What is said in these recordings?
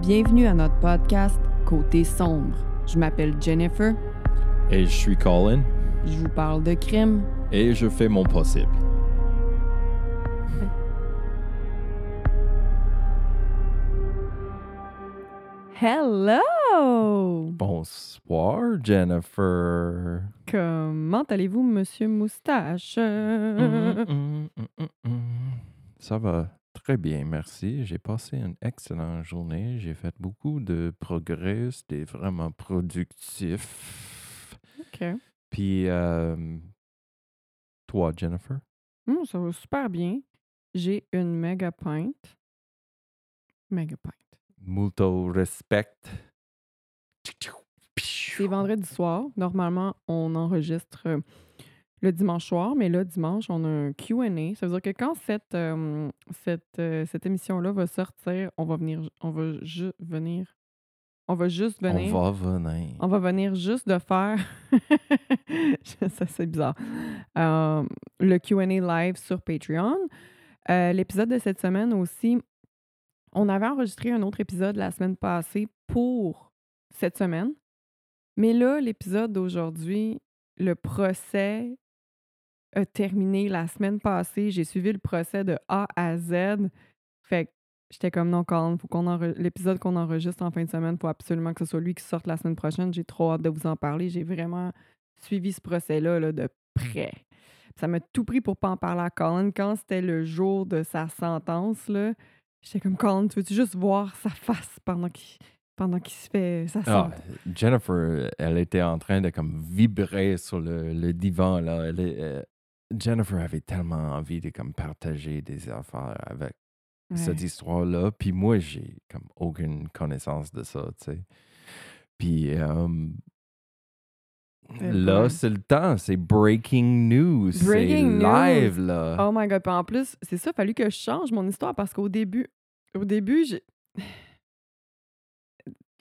Bienvenue à notre podcast Côté sombre. Je m'appelle Jennifer. Et je suis Colin. Je vous parle de crime. Et je fais mon possible. Hello! Bonsoir, Jennifer. Comment allez-vous, monsieur Moustache? Mm, mm, mm, mm. Ça va très bien, merci. J'ai passé une excellente journée. J'ai fait beaucoup de progrès. C'était vraiment productif. OK. Puis, euh, toi, Jennifer? Hum, ça va super bien. J'ai une méga pinte. Méga pinte. Multo respect. C'est vendredi soir. Normalement, on enregistre le dimanche soir, mais là, dimanche, on a un QA. Ça veut dire que quand cette, euh, cette, euh, cette émission-là va sortir, on va venir. On va juste venir. On va juste venir. On va venir. On va venir juste de faire. ça, c'est bizarre. Euh, le QA live sur Patreon. L'épisode de cette semaine aussi, on avait enregistré un autre épisode la semaine passée pour cette semaine. Mais là, l'épisode d'aujourd'hui, le procès a terminé la semaine passée. J'ai suivi le procès de A à Z. Fait que j'étais comme non, Colin, faut qu'on l'épisode qu'on enregistre en fin de semaine, faut absolument que ce soit lui qui sorte la semaine prochaine. J'ai trop hâte de vous en parler. J'ai vraiment suivi ce procès-là là, de près. Ça m'a tout pris pour pas en parler à Colin. Quand c'était le jour de sa sentence, là, j'étais comme Colin, tu veux-tu juste voir sa face pendant qu'il pendant qu'il se fait sa Ah, sentence? Jennifer, elle était en train de comme vibrer sur le, le divan là. Elle euh, Jennifer avait tellement envie de comme partager des affaires avec Ouais. cette histoire-là. Puis moi, j'ai comme aucune connaissance de ça, tu sais. Puis euh, là, c'est le temps, c'est breaking news, c'est live news. là. Oh my god. Puis en plus, c'est ça, fallu que je change mon histoire parce qu'au début, au début, j'ai.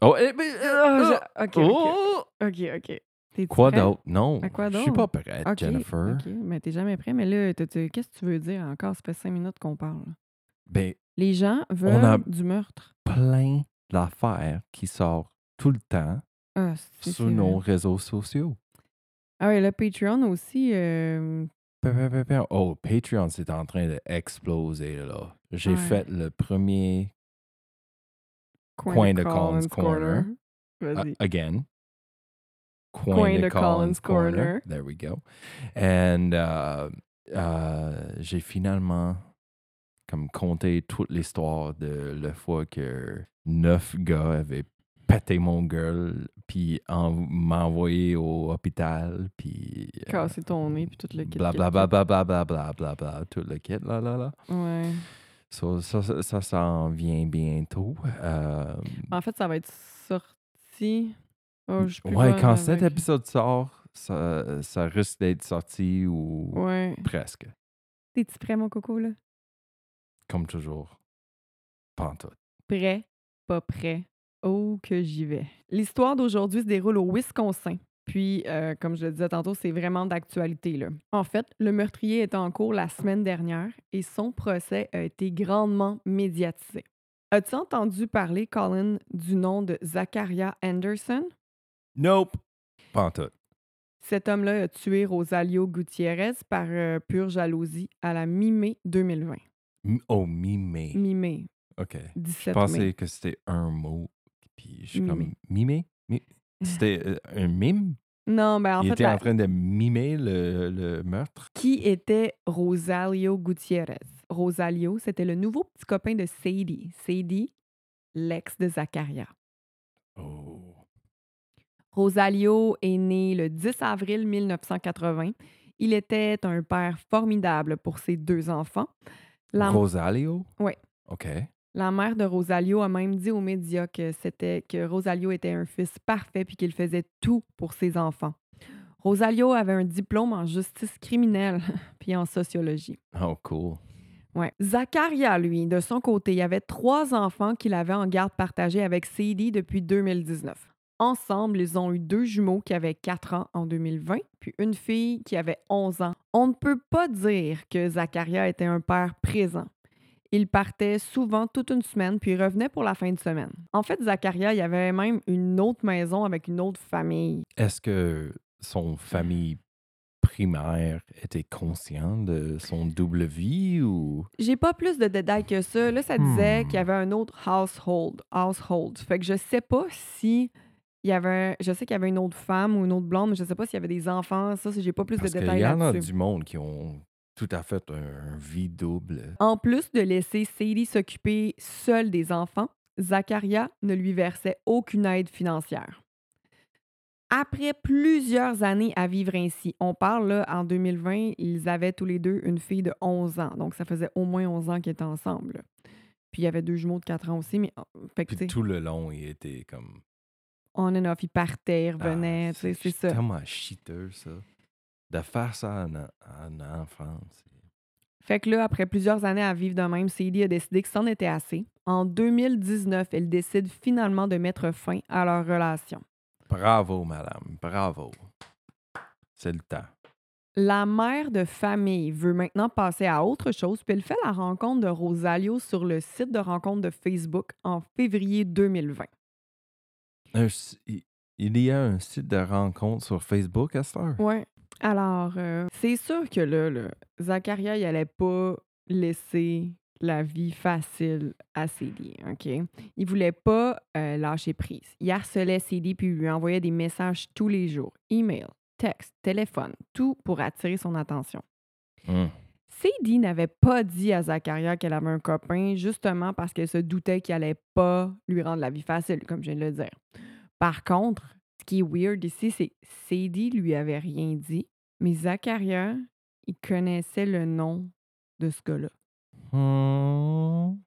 Oh, eh, mais, Ah, euh, j'ai- ok, ok. oh! Ok, ok. Quoi d'autre? Non, À quoi je suis pas prête, Jennifer. Ok, mais t'es jamais prêt. Mais là, qu'est-ce que tu veux dire encore? Ça fait cinq minutes qu'on parle. Ben, Les gens veulent a- du meurtre. plein d'affaires qui sortent tout le temps Ah, sur nos vrai. réseaux sociaux. Ah oui, le Patreon aussi. euh. Oh, Patreon, c'est en train d'exploser, là. J'ai Ouais. fait le premier coin, Coin de Collins Corner. Corner. Vas-y. uh, again. Coin, Coin de, de Collins, Collins Corner. Corner. There we go. And uh, uh, j'ai finalement comme compté toute l'histoire de la fois que neuf gars avaient pété mon gueule, puis en- m'a envoyé au hôpital, puis... euh, Casser ton nez, puis tout le kit. Bla kit, bla bla bla bla bla bla bla bla, tout le kit, là, là, là. Ouais. So, ça, ça, ça s'en vient bientôt. Euh, En fait, ça va être sorti. Oh, plus ouais, quand cet avec- épisode sort, ça, ça risque d'être sorti ou Ouais. presque, T'es-tu prêt, mon coco, là? comme toujours. Pantoute. Prêt, pas prêt. Oh, que j'y vais. L'histoire d'aujourd'hui se déroule au Wisconsin. Puis, euh, comme je le disais tantôt, c'est vraiment d'actualité. là. En fait, le meurtrier était en cours la semaine dernière et son procès a été grandement médiatisé. As-tu entendu parler, Colin, du nom de Zachariah Anderson? Nope. Pantoute. Cet homme-là a tué Rosalio Gutiérrez par euh, pure jalousie à la mi-mai 2020. M- Oh, mi-mai. Mi-mai, OK. 17 Je pensais mai. que c'était un mot, puis je suis Mi-mai. comme... Mi-mai? Mi- C'était euh, un mime? Non, ben en Il fait, était la- en train de mimer le, le meurtre? qui était Rosalio Gutiérrez? Rosalio, c'était le nouveau petit copain de Sadie. Sadie, l'ex de Zacharia. Oh. Rosalio est né le 10 avril 1980. Il était un père formidable pour ses deux enfants. La, Rosalio? Ouais. OK. la mère de Rosalio a même dit aux médias que c'était que Rosalio était un fils parfait puis qu'il faisait tout pour ses enfants. Rosalio avait un diplôme en justice criminelle puis en sociologie. Oh, cool. Ouais. Zacharia, lui, de son côté, il avait trois enfants qu'il avait en garde partagée avec Sadie depuis 2019. Ensemble, ils ont eu deux jumeaux qui avaient 4 ans en 2020, puis une fille qui avait 11 ans. On ne peut pas dire que Zacharia était un père présent. Il partait souvent toute une semaine, puis il revenait pour la fin de semaine. En fait, Zacharia, il y avait même une autre maison avec une autre famille. Est-ce que son famille primaire était conscient de son double vie ou... J'ai pas plus de détails que ça. Là, ça disait Hmm. qu'il y avait un autre household. Household. Fait que je sais pas si il y avait. Je sais qu'il y avait une autre femme ou une autre blonde, mais je sais pas s'il y avait des enfants. Ça, j'ai pas plus Parce de détails y en a là-dessus. du monde qui ont tout à fait un, un vie double. En plus de laisser Sadie s'occuper seule des enfants, Zacharia ne lui versait aucune aide financière. Après plusieurs années à vivre ainsi, on parle là, en 2020, ils avaient tous les deux une fille de 11 ans. Donc, ça faisait au moins 11 ans qu'ils étaient ensemble. Puis, il y avait deux jumeaux de 4 ans aussi. Mais, fait que, Puis tout le long, il était comme... on and off, ils partaient, ils Ah, revenaient. tu sais, c'est ça. tellement cheater, ça. De faire ça en, en enfant. c'est- Fait que là, après plusieurs années à vivre de même, Sadie a décidé que c'en était assez. En 2019, elle décide finalement de mettre fin à leur relation. Bravo, madame. Bravo. C'est le temps. La mère de famille veut maintenant passer à autre chose, puis elle fait la rencontre de Rosalio sur le site de rencontre de Facebook en février 2020. Un s- il- il y a un site de rencontre sur Facebook à cette heure? Ouais. Alors, euh, c'est sûr que là, là, Zacharia, il allait pas laisser la vie facile à Sadie, OK? Il voulait pas euh, lâcher prise. Il harcelait Sadie puis il lui envoyait des messages tous les jours. Email, texte, téléphone, tout pour attirer son attention. Hum. Sadie n'avait pas dit à Zacharia qu'elle avait un copain justement parce qu'elle se doutait qu'il allait pas lui rendre la vie facile, comme je viens de le dire. Par contre, ce qui est weird ici, c'est que Sadie lui avait rien dit, mais Zacharia, il connaissait le nom de ce gars-là. Hum.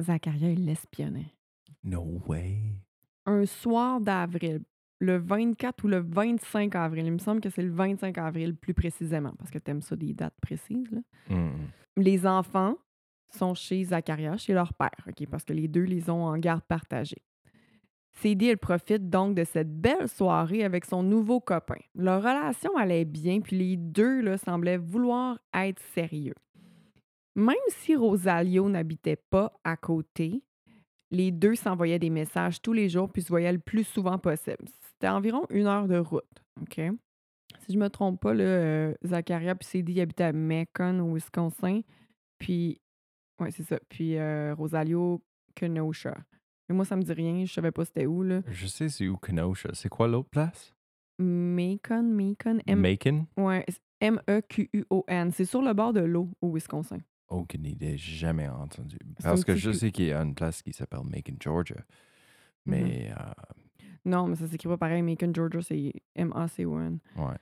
Zacharia, il l'espionnait. No way. Un soir d'avril, le 24 ou le 25 avril, il me semble que c'est le 25 avril plus précisément, parce que t'aimes ça des dates précises, là. Hum. les enfants sont chez Zacharia, chez leur père, OK, parce que les deux les ont en garde partagée. Elle profite donc de cette belle soirée avec son nouveau copain. Leur relation allait bien, puis les deux là, semblaient vouloir être sérieux. Même si Rosalio n'habitait pas à côté, les deux s'envoyaient des messages tous les jours puis se voyaient le plus souvent possible. C'était environ une heure de route. OK? Si je me trompe pas, là, euh, Zacharia puis Sadie habitaient à Macon, au Wisconsin. Puis, ouais, c'est ça. Puis euh, Rosalio, Kenosha. Mais moi, ça me dit rien. Je savais pas c'était où, là. Je sais c'est où Kenosha. C'est quoi l'autre place? Macon, Macon, M- Macon? ouais, M-E-Q-U-O-N. C'est sur le bord de l'eau au Wisconsin. Aucune idée. Jamais entendu. Parce que je sais qu'il y a une place qui s'appelle Macon, Georgia. Mais, euh, Non, mais ça s'écrit pas pareil. Macon, Georgia, c'est M-A-C-O-N. ouais.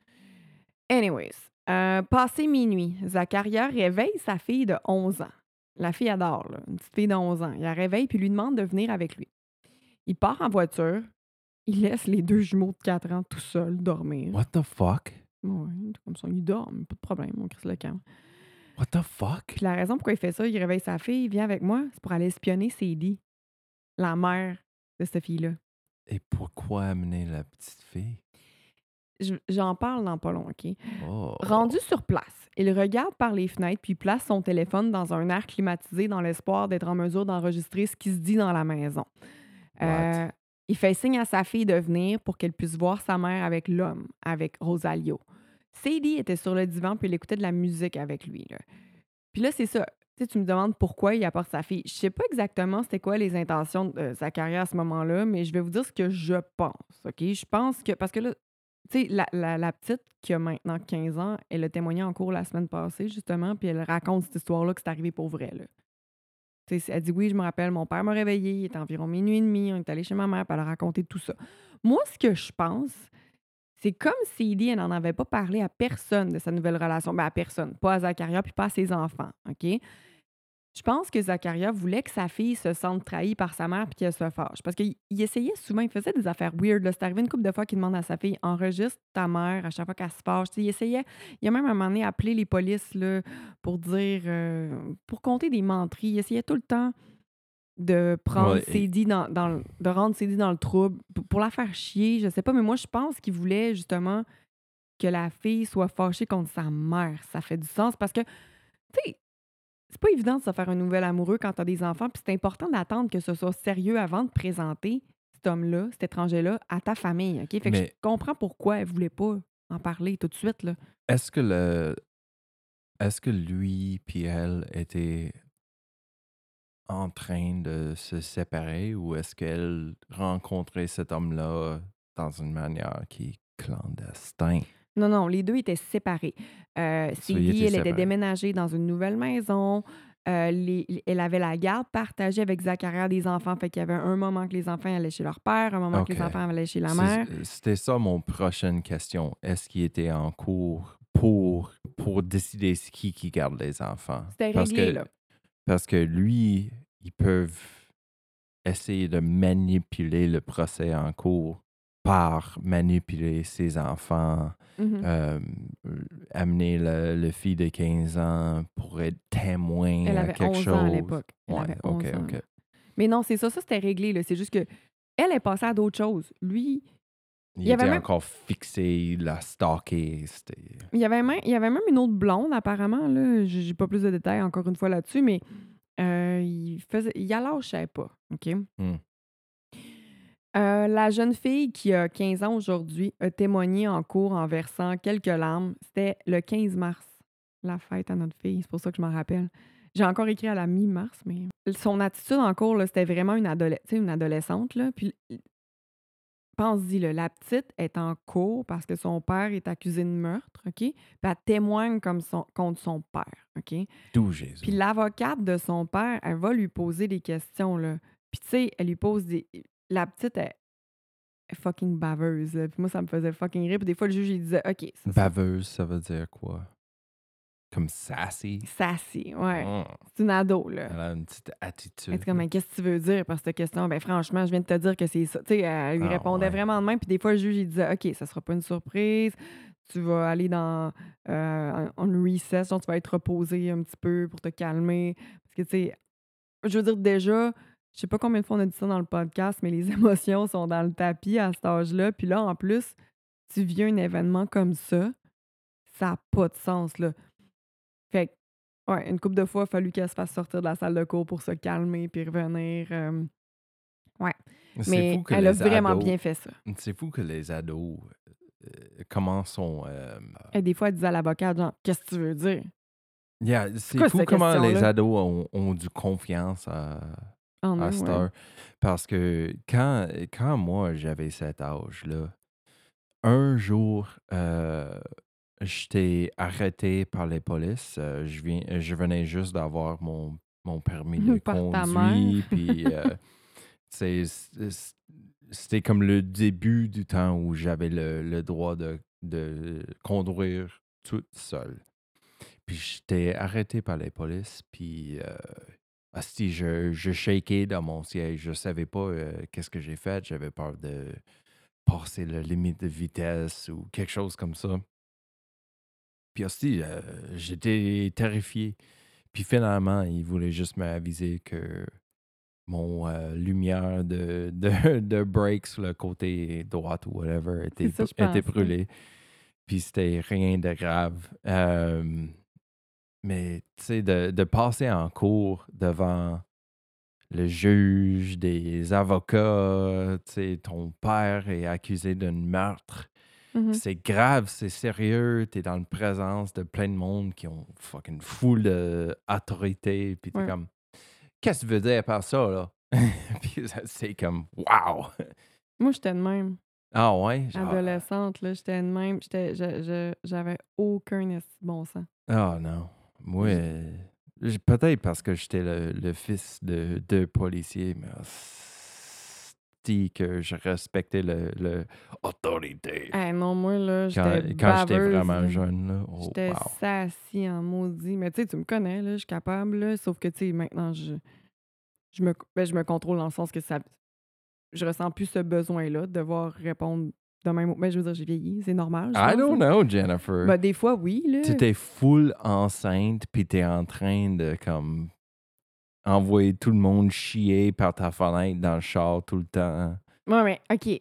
Anyways, euh, passé minuit, Zacharia réveille sa fille de 11 ans. La fille adore, là, une petite fille de 11 ans. Il la réveille puis lui demande de venir avec lui. Il part en voiture. Il laisse les deux jumeaux de 4 ans tout seuls dormir. What the fuck? Ouais, comme ça, ils dorment, pas de problème, on crisse le camp. What the fuck? Puis la raison pourquoi il fait ça, il réveille sa fille, il vient avec moi, c'est pour aller espionner Sadie, la mère de cette fille-là. Et pourquoi amener la petite fille? Je- J'en parle dans pas long, OK? Oh. Rendu sur place, il regarde par les fenêtres puis place son téléphone dans un air climatisé dans l'espoir d'être en mesure d'enregistrer ce qui se dit dans la maison. Euh, il fait signe à sa fille de venir pour qu'elle puisse voir sa mère avec l'homme, avec Rosalio. Sadie était sur le divan puis elle écoutait de la musique avec lui. là. Puis là, c'est ça. Tu me demandes pourquoi il apporte sa fille. Je sais pas exactement c'était quoi les intentions de Zacharia à ce moment-là, mais je vais vous dire ce que je pense. Je pense que. Parce que là, tu sais, la, la- petite qui a maintenant 15 ans, elle a témoigné en cours la semaine passée, justement, puis elle raconte cette histoire-là que c'est arrivé pour vrai. Là. Elle dit Oui, je me rappelle, mon père m'a réveillé, il était environ minuit et demi, on est allé chez ma mère, puis elle a raconté tout ça. Moi, ce que je pense, c'est comme si Edie, elle n'en avait pas parlé à personne de sa nouvelle relation. Ben, à personne, pas à Zacharia, puis pas à ses enfants. OK? Je pense que Zacharia voulait que sa fille se sente trahie par sa mère puis qu'elle se fâche. Parce qu'il il essayait souvent, il faisait des affaires weird. C'est arrivé une couple de fois qu'il demande à sa fille enregistre ta mère à chaque fois qu'elle se fâche. Il essayait, il a même un moment donné appelé les polices là, pour dire, euh, pour compter des menteries. Il essayait tout le temps de prendre Ouais, et- dans, dans le- de rendre Sadie dans le trouble pour, pour la faire chier. Je sais pas, mais moi, je pense qu'il voulait justement que la fille soit fâchée contre sa mère. Ça fait du sens parce que, tu sais, c'est pas évident de se faire un nouvel amoureux quand t'as des enfants, puis c'est important d'attendre que ce soit sérieux avant de présenter cet homme-là, cet étranger-là, à ta famille, OK? Fait que je Mais- comprends pourquoi elle voulait pas en parler tout de suite, là. Est-ce que le. Est-ce que lui puis elle étaient en train de se séparer ou est-ce qu'elle rencontrait cet homme-là dans une manière qui est clandestine? Non, non, les deux étaient séparés. Euh, étaient elle était déménagée dans une nouvelle maison. Euh, les- elle avait la garde partagée avec Zacharia des enfants. Fait qu'il y avait un moment que les enfants allaient chez leur père, un moment que les enfants allaient chez la mère. C'était ça mon prochaine question. Est-ce qu'il était en cours pour, pour décider qui qui garde les enfants? C'était réglé, que- là. Parce que lui, ils peuvent essayer de manipuler le procès en cours par manipuler ses enfants, euh, amener le, le fille de 15 ans pour être témoin Elle à quelque 11 chose. ans à l'époque. Ouais, avait ok, 11 ans, ok. là. Mais non, c'est ça, ça c'était réglé. C'est juste que elle est passée à d'autres choses. Lui, Il, Il y avait était même- encore fixé, la stalké. C'était. il y avait même, il y avait même une autre blonde, apparemment. Là. J'ai j'ai pas plus de détails encore une fois là-dessus, mais euh, il faisait. Il lâchait pas. OK? Hmm. Euh, la jeune fille qui a 15 ans aujourd'hui a témoigné en cours en versant quelques larmes. C'était le 15 mars, la fête à notre fille. C'est pour ça que je m'en rappelle. J'ai encore écrit à la mi-mars, mais son attitude en cours, là, c'était vraiment une, adole- tu sais, une adolescente. Là. Puis, pense-y, la petite est en cours parce que son père est accusé de meurtre, OK? Puis elle témoigne comme son, contre son père, OK? D'où Jésus. Puis l'avocate de son père, elle va lui poser des questions, là. Puis tu sais, elle lui pose des... La petite est fucking baveuse. Puis moi, ça me faisait fucking rire. Puis des fois, le juge, il disait, OK, ça, c'est Baveuse, ça veut dire quoi? Comme sassy? sassy, ouais. Hmm. C'est une ado, là. Elle a une petite attitude. Était comme, Mais qu'est-ce que tu veux dire par cette question? Ben franchement, je viens de te dire que c'est ça. Tu sais, elle lui Ah, répondait ouais. vraiment de même. Puis des fois, le juge, il disait, OK, ça sera pas une surprise. Tu vas aller dans euh, en en recess, tu vas être reposé un petit peu pour te calmer. Parce que, tu sais, je veux dire, déjà, je sais pas combien de fois on a dit ça dans le podcast, mais les émotions sont dans le tapis à cet âge-là. Puis là, en plus, tu vis un événement comme ça, ça n'a pas de sens, là. Fait que, ouais, une couple de fois, il a fallu qu'elle se fasse sortir de la salle de cours pour se calmer puis revenir. euh, C'est mais fou que elle a vraiment ados- bien fait ça. C'est fou que les ados, euh, comment sont. euh, Et des fois, elle disait à l'avocat, genre, qu'est-ce que tu veux dire? yeah, c'est fou comment les ados ont, ont du confiance à, En à ouais. heure. Parce que quand, quand moi j'avais cet âge-là, un jour, euh, j'étais arrêté par les polices. Euh, je, viens, je venais juste d'avoir mon, mon permis de Par ta conduire. mère. Puis, euh, c'était comme le début du temps où j'avais le, le droit de, de conduire toute seule. Puis j'étais arrêté par les polices, puis euh, asti, je, je shakeais dans mon siège. Je savais pas euh, qu'est-ce que j'ai fait. J'avais peur de passer la limite de vitesse ou quelque chose comme ça. Puis aussi, euh, j'étais terrifié. Puis finalement, il voulait juste m'aviser que mon euh, lumière de, de, de break sur le côté droit ou whatever était, ça, était brûlée. Puis c'était rien de grave. Euh, mais tu sais, de, de passer en cours devant le juge, des avocats, tu sais, ton père est accusé d'un meurtre. Mhm. C'est grave, c'est sérieux, t'es dans la présence de plein de monde qui ont fucking full d'autorité, puis t'es Ouais. comme, qu'est-ce que tu veux dire par ça, là? puis c'est comme, wow! Moi, j'étais de même. Ah ouais? genre, Adolescente, là, j'étais de même. J'étais- je- je- J'avais aucun bon sens. Ah non. Moi, euh, peut-être parce que j'étais le, le fils de deux policiers, mais asti que je respectais le, le autorité. Non, moi, là, quand j'étais quand j'étais vraiment jeune, là. Oh, J'étais wow. sassy en maudit. Mais tu sais, tu me connais, là, je suis capable, là. Sauf que, tu sais, maintenant, je, je, me, ben, je me contrôle dans le sens que ça. Je ressens plus ce besoin-là de devoir répondre de même. Ben, je veux dire, j'ai vieilli, c'est normal. je I don't know, Jennifer. Ben, des fois, oui, là. tu étais full enceinte, puis t'es en train de, comme, envoyer tout le monde chier par ta fenêtre dans le char tout le temps. Ouais, mais OK.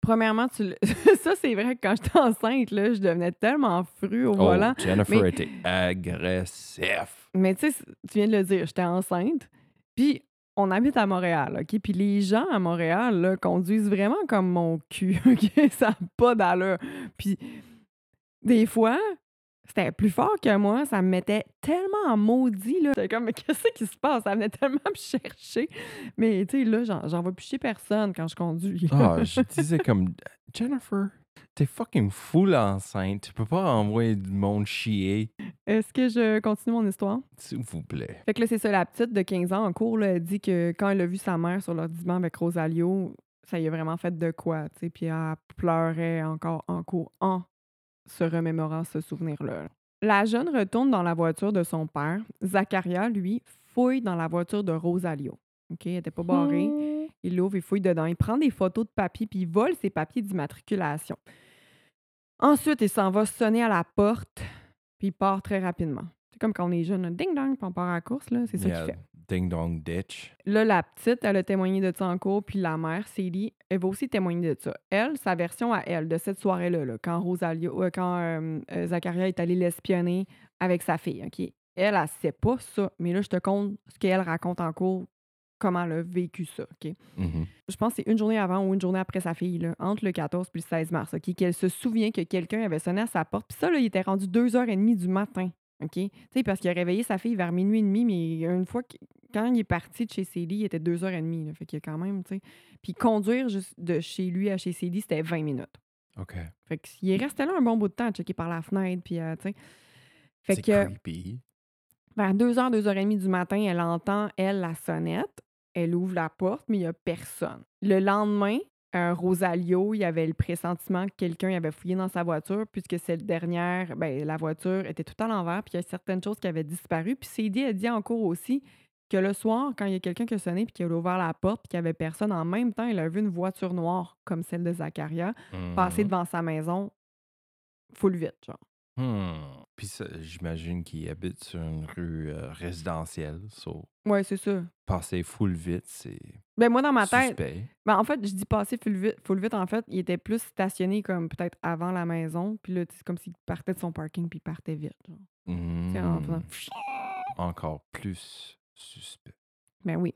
Premièrement, tu ça, c'est vrai que quand j'étais enceinte, là, je devenais tellement fru au Oh, volant. Jennifer Mais était agressif. mais tu sais, tu viens de le dire, j'étais enceinte, puis on habite à Montréal, OK? Puis les gens à Montréal, là, conduisent vraiment comme mon cul, OK? Ça a pas d'allure. Puis des fois, c'était plus fort que moi, ça me mettait tellement en maudit, là. J'étais comme: «Mais qu'est-ce qui se passe?» Ça venait tellement me chercher. Mais tu sais, là, j'en j'en vois plus chez personne quand je conduis. Ah, je disais comme Jennifer, t'es fucking full enceinte. Tu peux pas envoyer du monde chier, Est-ce que je continue mon histoire? s'il vous plaît. Fait que là, c'est ça, la petite de 15 ans en cours, là, elle dit que quand elle a vu sa mère sur l'ordinateur avec Rosalio, ça y a vraiment fait de quoi, tu sais, puis elle pleurait encore en cours en se remémorant ce souvenir-là. La jeune retourne dans la voiture de son père. Zacharia, lui, fouille dans la voiture de Rosalio. OK, elle était pas barrée. Il l'ouvre, il fouille dedans. Il prend des photos de papier, puis il vole ses papiers d'immatriculation. Ensuite, il s'en va sonner à la porte, puis il part très rapidement. C'est comme quand on est jeune, là, ding dong, puis on part à la course, là, c'est ça Yeah, qu'il fait. Ding dong ditch. Là, la petite, elle a témoigné de ça en cours, puis la mère, Célie, elle va aussi témoigner de ça. Elle, sa version à elle, de cette soirée-là, là, quand Rosalio, euh, quand euh, euh, Zacharia est allé l'espionner avec sa fille, OK? Elle, elle sait pas ça, mais là, je te compte ce qu'elle raconte en cours, comment elle a vécu ça, OK? Mhm. Je pense que c'est une journée avant ou une journée après sa fille, là, entre le 14 puis le 16 mars, OK? Qu'elle se souvient que quelqu'un avait sonné à sa porte. Puis ça, là, il était rendu 2h30 du matin, OK? Tu sais, parce qu'il a réveillé sa fille vers minuit et demi, mais une fois que, quand il est parti de chez Célie, il était 2h30, là, fait qu'il y a quand même, tu sais. Puis conduire juste de chez lui à chez Célie, c'était 20 minutes. OK. Fait qu'il est resté là un bon bout de temps à checker par la fenêtre, puis, euh, tu sais. Fait que creepy. vers 2h, 2h30 du matin, elle entend, elle, la sonnette. Elle ouvre la porte, mais il n'y a personne. Le lendemain, euh, Rosalio, il y avait le pressentiment que quelqu'un avait fouillé dans sa voiture, puisque cette dernière, ben, la voiture était tout à l'envers, puis il y a certaines choses qui avaient disparu. Puis Cédie a dit en cours aussi que le soir, quand il y a quelqu'un qui a sonné, puis qui a ouvert la porte, puis qu'il n'y avait personne, en même temps, il a vu une voiture noire, comme celle de Zacharia, passer Mhm. devant sa maison full vite, genre. Hmm. Puis ça, j'imagine qu'il habite sur une rue euh, résidentielle. So, Ouais, c'est ça. passer full vite, c'est Ben moi, dans ma tête. Ben, en fait, je dis passer full vite, full vite. En fait, il était plus stationné comme peut-être avant la maison. Puis là, c'est comme s'il partait de son parking puis il partait vite. genre. En faisant... Hmm. Encore plus suspect. Ben oui.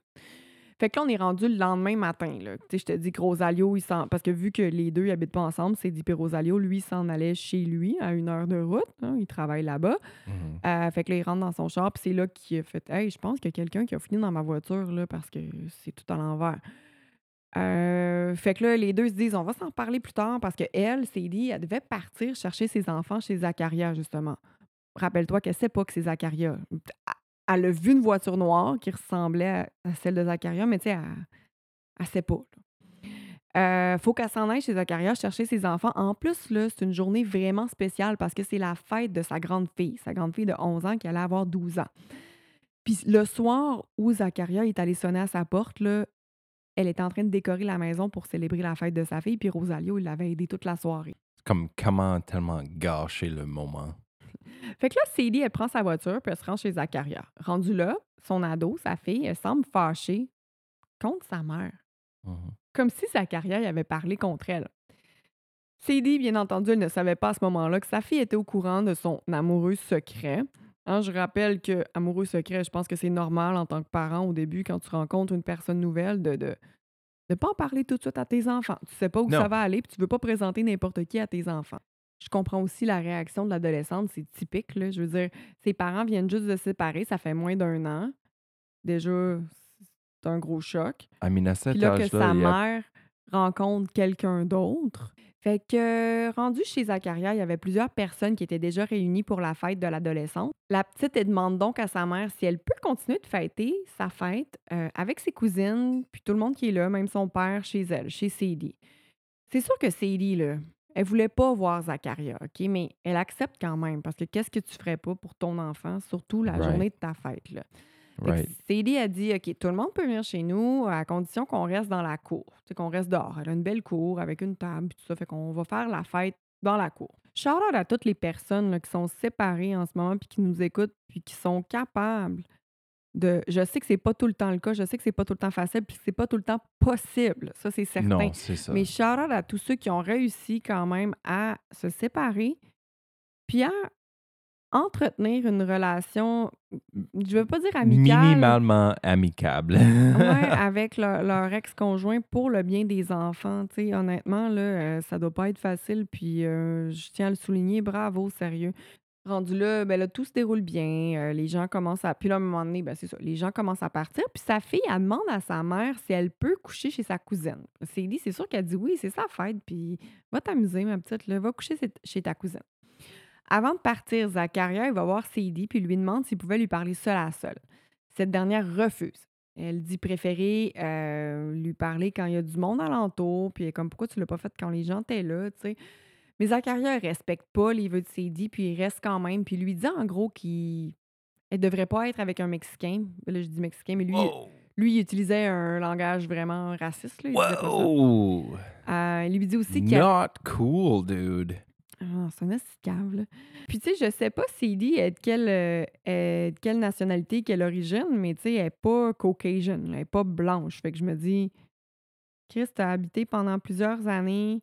Fait que là, on est rendu le lendemain matin. Là. Tu sais, je te dis que Rosalio, il s'en... Parce que vu que les deux, ils habitent pas ensemble, c'est dit puis Rosalio, lui, s'en allait chez lui à une heure de route. hein, il travaille là-bas. Mhm. Euh, fait que là, il rentre dans son char, puis c'est là qu'il a fait Hey, je pense qu'il y a quelqu'un qui a fini dans ma voiture, là, parce que c'est tout à l'envers. Euh, fait que là, les deux se disent On va s'en parler plus tard, parce que elle, Célie, elle devait partir chercher ses enfants chez Zacharia, justement. Rappelle-toi qu'elle sait pas que c'est Zacharia. Elle a vu une voiture noire qui ressemblait à, celle de Zacharia, mais tu sais, elle, elle sait pas. Euh, faut qu'elle s'en aille chez Zacharia chercher ses enfants. En plus, là, c'est une journée vraiment spéciale parce que c'est la fête de sa grande fille, sa grande fille de 11 ans qui allait avoir 12 ans. Puis le soir où Zacharia est allé sonner à sa porte, elle était en train de décorer la maison pour célébrer la fête de sa fille, puis Rosalio, il l'avait aidé toute la soirée. Comme comment tellement gâcher le moment. Fait que là, Célie, elle prend sa voiture, puis elle se rend chez Zacharia. Rendu là, son ado, sa fille, elle semble fâchée contre sa mère. Mhm. comme si Zacharia y avait parlé contre elle. Sadie, bien entendu, elle ne savait pas à ce moment-là que sa fille était au courant de son amoureux secret. Hein, je rappelle que amoureux secret, je pense que c'est normal en tant que parent au début, quand tu rencontres une personne nouvelle, de de ne pas en parler tout de suite à tes enfants. Tu sais pas où Non. ça va aller, puis tu veux pas présenter n'importe qui à tes enfants. Je comprends aussi la réaction de l'adolescente, c'est typique. Là. Je veux dire, ses parents viennent juste de se séparer, ça fait moins d'un an. Déjà, c'est un gros choc. À Puis là, que sa a- mère rencontre quelqu'un d'autre. Fait que, rendu chez Zacharia, il y avait plusieurs personnes qui étaient déjà réunies pour la fête de l'adolescente. La petite, elle demande donc à sa mère si elle peut continuer de fêter sa fête euh, avec ses cousines, puis tout le monde qui est là, même son père chez elle, chez Sadie. C'est sûr que Sadie, là, elle voulait pas voir Zacharia, OK? Mais elle accepte quand même, parce que qu'est-ce que tu ferais pas pour ton enfant, surtout la Right. journée de ta fête, là? Right. Sadie a dit OK, tout le monde peut venir chez nous à condition qu'on reste dans la cour. Qu'on reste dehors. Elle a une belle cour avec une table, tout ça. Fait qu'on va faire la fête dans la cour. Shout out à toutes les personnes là, qui sont séparées en ce moment, puis qui nous écoutent, puis qui sont capables de je sais que c'est pas tout le temps le cas, je sais que c'est pas tout le temps facile, puis c'est pas tout le temps possible, ça c'est certain. Non, c'est ça. Mais shout out à tous ceux qui ont réussi quand même à se séparer, puis à entretenir une relation, je veux pas dire amicale, Minimalement amicable. ouais, avec leur, leur ex-conjoint pour le bien des enfants. Honnêtement, là, euh, ça doit pas être facile. Puis euh, je tiens à le souligner, bravo, sérieux. Rendu là, ben là, tout se déroule bien. euh, les gens commencent à. Puis là, à un moment donné, ben c'est ça. Les gens commencent à partir. Puis sa fille, elle demande à sa mère si elle peut coucher chez sa cousine. C'est c'est sûr qu'elle dit oui, c'est sa fête. Puis va t'amuser, ma petite, là, va coucher chez- ta cousine. Avant de partir, Zacharia, il va voir Sadie puis lui demande s'il pouvait lui parler seul à seul. Cette dernière refuse. Elle dit préférer euh, lui parler quand il y a du monde alentour, puis comme pourquoi tu l'as pas fait quand les gens étaient là, tu sais? Mais Zacharia ne respecte pas les vœux de Sadie, puis il reste quand même, puis il lui dit en gros qu'il elle devrait pas être avec un Mexicain. Là, je dis Mexicain, mais lui, lui il utilisait un langage vraiment raciste. Là, il pas ça. Euh, il lui dit aussi qu'elle Not cool, dude. ah, c'est un cave, là. Puis, tu sais, je sais pas Sadie est de quelle, euh, est de quelle nationalité, quelle origine, mais tu sais, elle est pas Caucasian, elle est pas blanche. Fait que je me dis, Chris, t'as habité pendant plusieurs années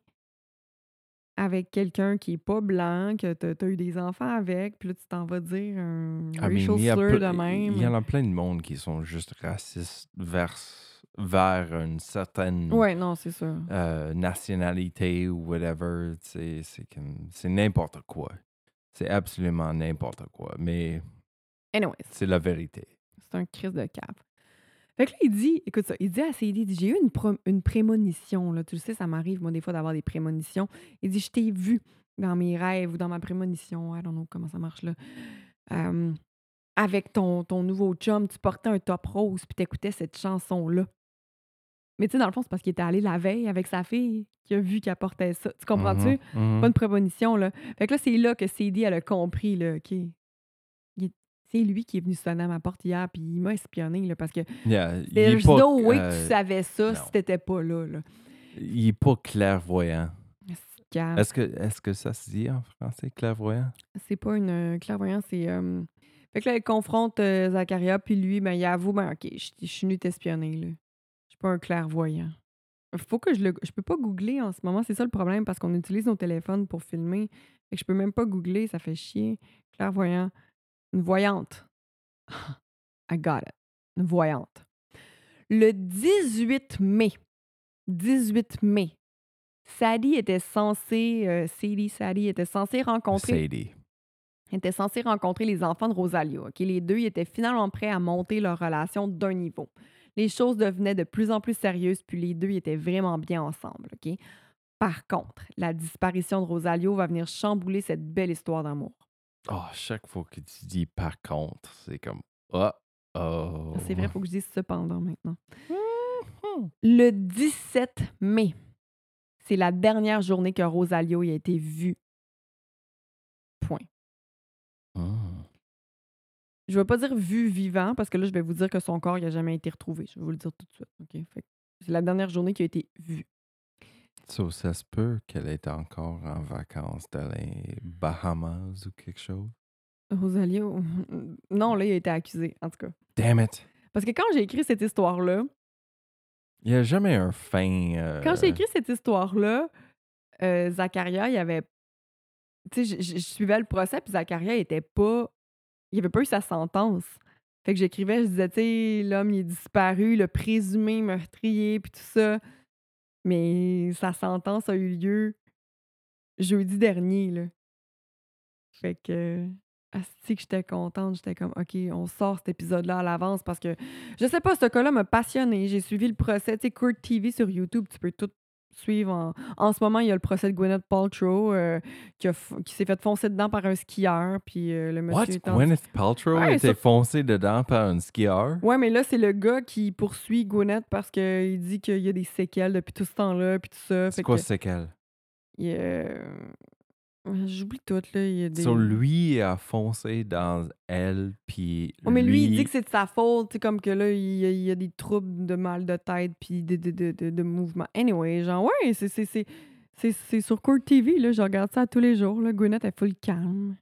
avec quelqu'un qui est pas blanc, que t'as as eu des enfants avec, puis là, tu t'en vas dire un I mean, racial il y a slur ple- de même. Il y en a plein de monde qui sont juste racistes vers, vers une certaine Ouais, non, ça. euh, nationalité ou whatever. tu C'est n'importe quoi. C'est absolument n'importe quoi. Mais Anyways. c'est la vérité. C'est un crise de cap. Fait que là, il dit, écoute ça, il dit à Sadie, il dit, j'ai eu une, pro- une prémonition, là. Tu le sais, ça m'arrive, moi, des fois, d'avoir des prémonitions. Il dit, je t'ai vu dans mes rêves ou dans ma prémonition, I don't know comment ça marche, là. Euh, avec ton, ton nouveau chum, tu portais un top rose puis t'écoutais cette chanson-là. Mais tu sais, dans le fond, c'est parce qu'il était allé la veille avec sa fille qui a vu qu'elle portait ça. Tu comprends-tu? Mhm, mhm. Pas une prémonition, là. Fait que là, c'est là que Sadie, elle a compris, là, OK. Il est- C'est lui qui est venu sonner à ma porte hier, puis il m'a espionné, là, parce que Yeah, il there's pas, no way que euh, tu savais ça non. si t'étais pas là, là. Il est pas clairvoyant. Est-ce que, est que ça se dit en français, clairvoyant? C'est pas une euh, clairvoyance, c'est... euh, Fait que là, elle confronte euh, Zacharia, puis lui, ben, il avoue, ben, OK, je je suis venu t'espionner, là. Je suis pas un clairvoyant. Faut que je le... Je peux pas googler en ce moment, c'est ça le problème, parce qu'on utilise nos téléphones pour filmer. Que je peux même pas googler, ça fait chier. Clairvoyant. Une voyante. I got it. Une voyante. Le 18 mai, 18 mai, Sadie était censée, euh, Sadie, Sadie était censée rencontrer Sadie. était censé rencontrer les enfants de Rosalia. ok? Les deux ils étaient finalement prêts à monter leur relation d'un niveau. Les choses devenaient de plus en plus sérieuses, puis les deux étaient vraiment bien ensemble. Par contre, la disparition de Rosalio va venir chambouler cette belle histoire d'amour. Oh, chaque fois que tu dis par contre, c'est comme oh, oh. C'est vrai, il faut que je dise cependant maintenant. Le 17 mai, c'est la dernière journée que Rosalio y a été vu. Point. Je ne vais pas dire vu vivant parce que là, je vais vous dire que son corps n'a jamais été retrouvé. Je vais vous le dire tout de suite. Fait c'est la dernière journée qui a été vue. So, ça se peut qu'elle est encore en vacances dans les Bahamas ou quelque chose? Rosalio, non, là, il a été accusé, en tout cas. Damn it! Parce que quand j'ai écrit cette histoire-là, Il n'y a jamais un fin. euh, quand j'ai écrit cette histoire-là, euh, Zacharia, il avait. Tu sais, je- suivais le procès, puis Zacharia, il était pas. Il avait pas eu sa sentence. Fait que j'écrivais, je disais, tu sais, l'homme, il est disparu, le présumé meurtrier, puis tout ça. Mais sa sentence a eu lieu jeudi dernier, là. Fait que. Asti que j'étais contente, j'étais comme OK, on sort cet épisode-là à l'avance parce que je sais pas, ce cas-là m'a passionné. J'ai suivi le procès, tu sais, Court TV sur YouTube, tu peux tout suivre. En, en ce moment, il y a le procès de Gwyneth Paltrow euh, qui, a qui s'est fait foncer dedans par un skieur, puis euh, le monsieur What? en- Gwyneth Paltrow Ouais, était ça- foncé dedans par un skieur? Ouais, mais là, c'est le gars qui poursuit Gwyneth parce qu'il dit qu'il y a des séquelles depuis tout ce temps-là, puis tout ça. C'est quoi que, c'est qu'elle? il J'oublie tout, là. Il y a des... So, lui a foncé dans elle, puis. Ouais, mais lui, il dit que c'est de sa faute, tu sais, comme que là, il y, a, il y a des troubles de mal de tête puis de, de, de, de, de mouvement. Anyway, genre, ouais, c'est, c'est, c'est, c'est, c'est sur Court TV, là, je regarde ça tous les jours, là. Gwyneth est full calme.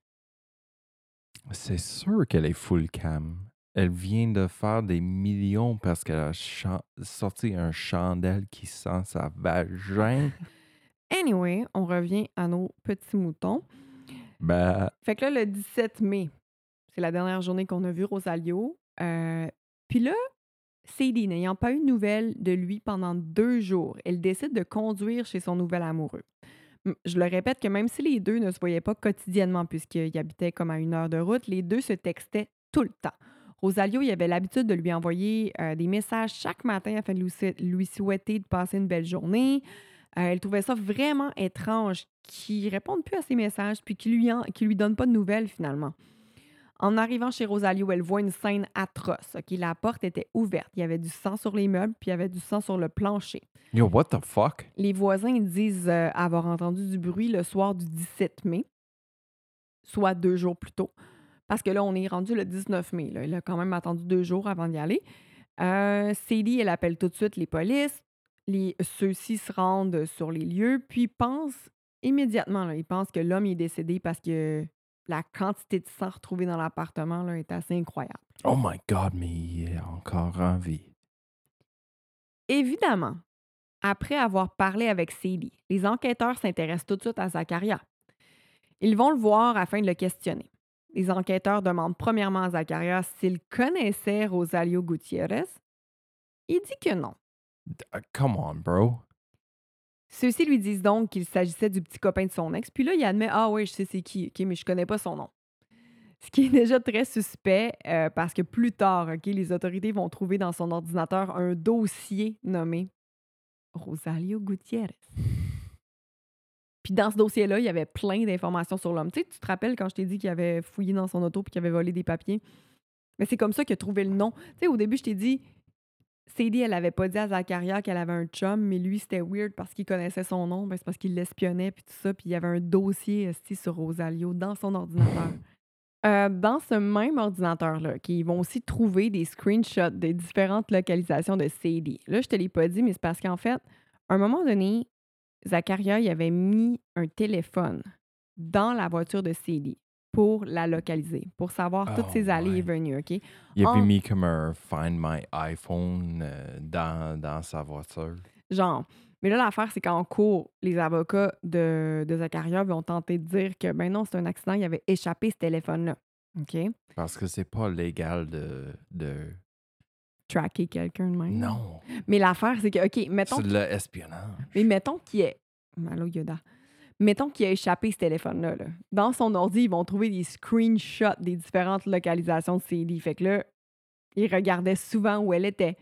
C'est sûr qu'elle est full cam. Elle vient de faire des millions parce qu'elle a chan- sorti un chandelle qui sent sa vagin. Anyway, on revient à nos petits moutons. Bah, Fait que là, le 17 mai, c'est la dernière journée qu'on a vu Rosalio. Euh, Puis là, Sadie, n'ayant pas eu de nouvelles de lui pendant deux jours, elle décide de conduire chez son nouvel amoureux. Je le répète que même si les deux ne se voyaient pas quotidiennement puisqu'ils habitaient comme à une heure de route, les deux se textaient tout le temps. Rosalio, il avait l'habitude de lui envoyer euh, des messages chaque matin afin de lui souhaiter de passer une belle journée. Euh, elle trouvait ça vraiment étrange qu'il ne réponde plus à ses messages puis qu'il lui, en- lui donne pas de nouvelles finalement. En arrivant chez Rosalio, elle voit une scène atroce. ok? La porte était ouverte. Il y avait du sang sur les meubles puis il y avait du sang sur le plancher. yo, what the fuck? Les voisins disent euh, avoir entendu du bruit le soir du 17 mai, soit deux jours plus tôt. Parce que là, on est rendu le 19 mai. là. Il a quand même attendu deux jours avant d'y aller. Euh, Sadie, elle appelle tout de suite les polices. Les, ceux-ci se rendent sur les lieux, puis pensent immédiatement, là, ils pensent que l'homme est décédé parce que la quantité de sang retrouvée dans l'appartement là, est assez incroyable. Oh my god, mais il est encore en vie. Évidemment, après avoir parlé avec Sadie, les enquêteurs s'intéressent tout de suite à Zacharia. Ils vont le voir afin de le questionner. Les enquêteurs demandent premièrement à Zacharia s'il connaissait Rosalio Gutiérrez. Il dit que non. Uh, come on, bro. Ceux-ci lui disent donc qu'il s'agissait du petit copain de son ex. Puis là, il admet Ah oui, je sais c'est qui, mais je connais pas son nom. Ce qui est déjà très suspect euh, parce que plus tard, les autorités vont trouver dans son ordinateur un dossier nommé Rosalio Gutiérrez. Puis dans ce dossier-là, il y avait plein d'informations sur l'homme. Tu te rappelles quand je t'ai dit qu'il avait fouillé dans son auto puis qu'il avait volé des papiers? Mais c'est comme ça qu'il a trouvé le nom. Tu au début, je t'ai dit, Sadie, elle avait pas dit à Zacharia qu'elle avait un chum, mais lui, c'était weird parce qu'il connaissait son nom. Ben, c'est parce qu'il l'espionnait puis tout ça. Puis il y avait un dossier sur Rosalio dans son ordinateur. Euh, dans ce même ordinateur-là, ils vont aussi trouver des screenshots des différentes localisations de Sadie. Là, je te l'ai pas dit, mais c'est parce qu'en fait, à un moment donné, Zacharia avait mis un téléphone dans la voiture de Sadie pour la localiser, pour savoir toutes ses allées et venues, OK? Il avait En- mis comme un Find My iPhone euh, dans, dans sa voiture. Genre. Mais là, l'affaire, c'est qu'en cours, les avocats de, de Zacharia vont tenter de dire que, ben non, c'est un accident, il avait échappé ce téléphone-là. OK? Parce que c'est pas légal de. de... Tracker quelqu'un de même. Non. Mais l'affaire, c'est que, OK, mettons C'est de l'espionnage. Mais mettons qu'il est. Allô, Yoda. Mettons qu'il a échappé ce téléphone-là. là. Dans son ordi, ils vont trouver des screenshots des différentes localisations de CD. Fait que là, il regardait souvent où elle était.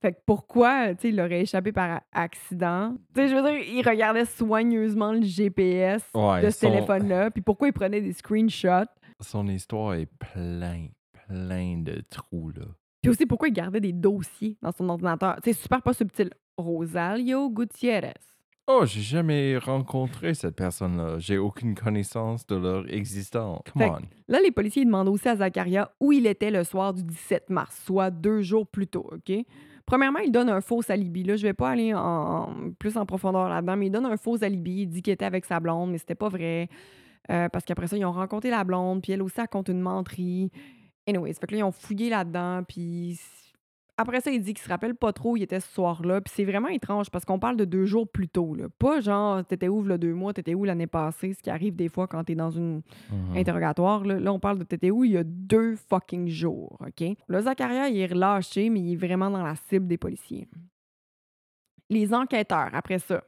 Fait que pourquoi, tu sais, il aurait échappé par accident? Tu sais, je veux dire, il regardait soigneusement le GPS Ouais, de ce son- téléphone-là. Puis pourquoi il prenait des screenshots? Son histoire est plein, plein de trous, là. Puis aussi, pourquoi il gardait des dossiers dans son ordinateur? C'est super pas subtil. Rosalio Gutiérrez. Oh, j'ai jamais rencontré cette personne-là. J'ai aucune connaissance de leur existence. Come Fait on. Là, les policiers demandent aussi à Zacharia où il était le soir du 17 mars, soit deux jours plus tôt, OK? Premièrement, il donne un faux alibi. Là, je vais pas aller en, en- plus en profondeur là-dedans, mais il donne un faux alibi. Il dit qu'il était avec sa blonde, mais c'était pas vrai. Euh, parce qu'après ça, ils ont rencontré la blonde, puis elle aussi, elle compte une menterie. Anyways, fait que là, ils ont fouillé là-dedans, puis... Après ça, il dit qu'il se rappelle pas trop où il était ce soir-là. Puis c'est vraiment étrange parce qu'on parle de deux jours plus tôt. Là. Pas genre, t'étais où le deux mois, t'étais où l'année passée, ce qui arrive des fois quand t'es dans une Mhm. interrogatoire. Là, Là, on parle de t'étais où il y a deux fucking jours, OK? Le Zacharia, il est relâché, mais il est vraiment dans la cible des policiers. Les enquêteurs, après ça,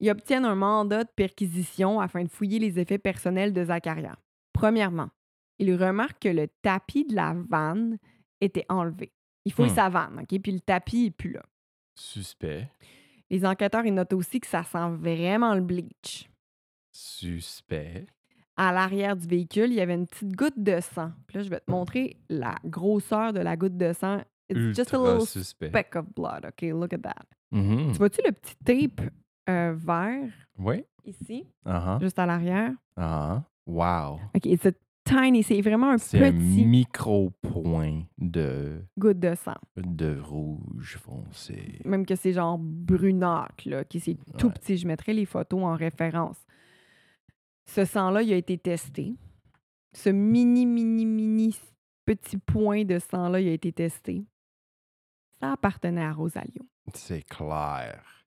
ils obtiennent un mandat de perquisition afin de fouiller les effets personnels de Zacharia. Premièrement, ils remarquent que le tapis de la vanne était enlevé. Il fouille Hmm. sa vanne, OK? Puis le tapis n'est plus là. Suspect. Les enquêteurs, ils notent aussi que ça sent vraiment le bleach. Suspect. à l'arrière du véhicule, il y avait une petite goutte de sang. Puis là, je vais te montrer la grosseur de la goutte de sang. It's just a Ultra little suspect. speck of blood. OK, look at that. Mhm. Tu vois-tu le petit tape euh, vert? Oui. ici, Ah juste à l'arrière? ah. Wow. OK, it's a tiny, c'est vraiment un C'est un petit micro-point de, goutte de sang. de rouge foncé. Même que c'est genre brunâtre, là, qui c'est tout petit. Je mettrai les photos en référence. Ce sang-là, il a été testé. Ce mini, mini, mini petit point de sang-là il a été testé. Ça appartenait à Rosalio. C'est clair.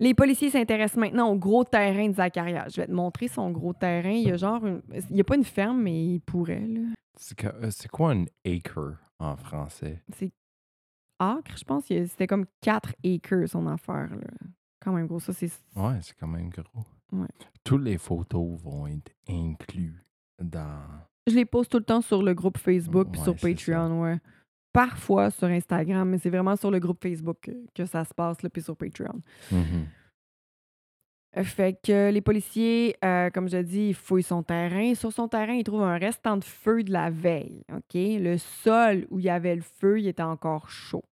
Les policiers s'intéressent maintenant au gros terrain de Zacharia. Je vais te montrer son gros terrain. Il y a genre. une- Il n'y a pas une ferme, mais il pourrait, là. C'est euh, c'est quoi un acre en français? C'est acre, je pense. C'était comme 4 acres, son affaire, là. Quand même gros. Ça, c'est. Ouais, c'est quand même gros. Ouais. Toutes les photos vont être inclus dans. Je les pose tout le temps sur le groupe Facebook Ouais, sur Patreon, ouais. Parfois sur Instagram, mais c'est vraiment sur le groupe Facebook que, que ça se passe, là, puis sur Patreon. Mhm. Euh, Fait que les policiers, euh, comme je dis, ils fouillent son terrain. Sur son terrain, ils trouvent un restant de feu de la veille. OK? Le sol où il y avait le feu, il était encore chaud.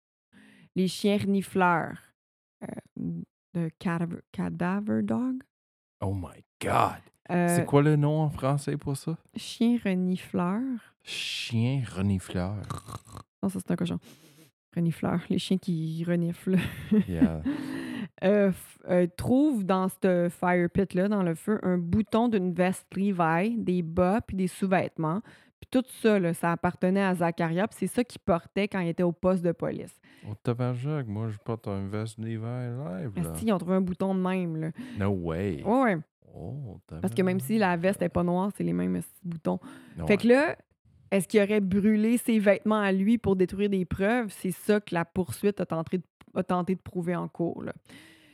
Les chiens renifleurs euh, de cadaver, cadaver dog? Oh my God! Euh, C'est quoi le nom en français pour ça? Chien renifleur? Chien renifleur. Non, ça, c'est un cochon. Renifleur. Les chiens qui reniflent. Yeah. euh, euh, trouve dans ce fire pit-là, dans le feu, un bouton d'une veste Levi, des bas puis des sous-vêtements. Puis tout ça, là, ça appartenait à Zacharia, puis c'est ça qu'il portait quand il était au poste de police. Au tabarnak, moi je porte un veste live. Là. Asti, ils ont trouvé un bouton de même. Là. No way. Ouais, ouais. Oh, Parce que même si la veste n'est pas noire, c'est les mêmes boutons. Fait que là, est-ce qu'il aurait brûlé ses vêtements à lui pour détruire des preuves? C'est ça que la poursuite a tenté de, a tenté de prouver en cours. là.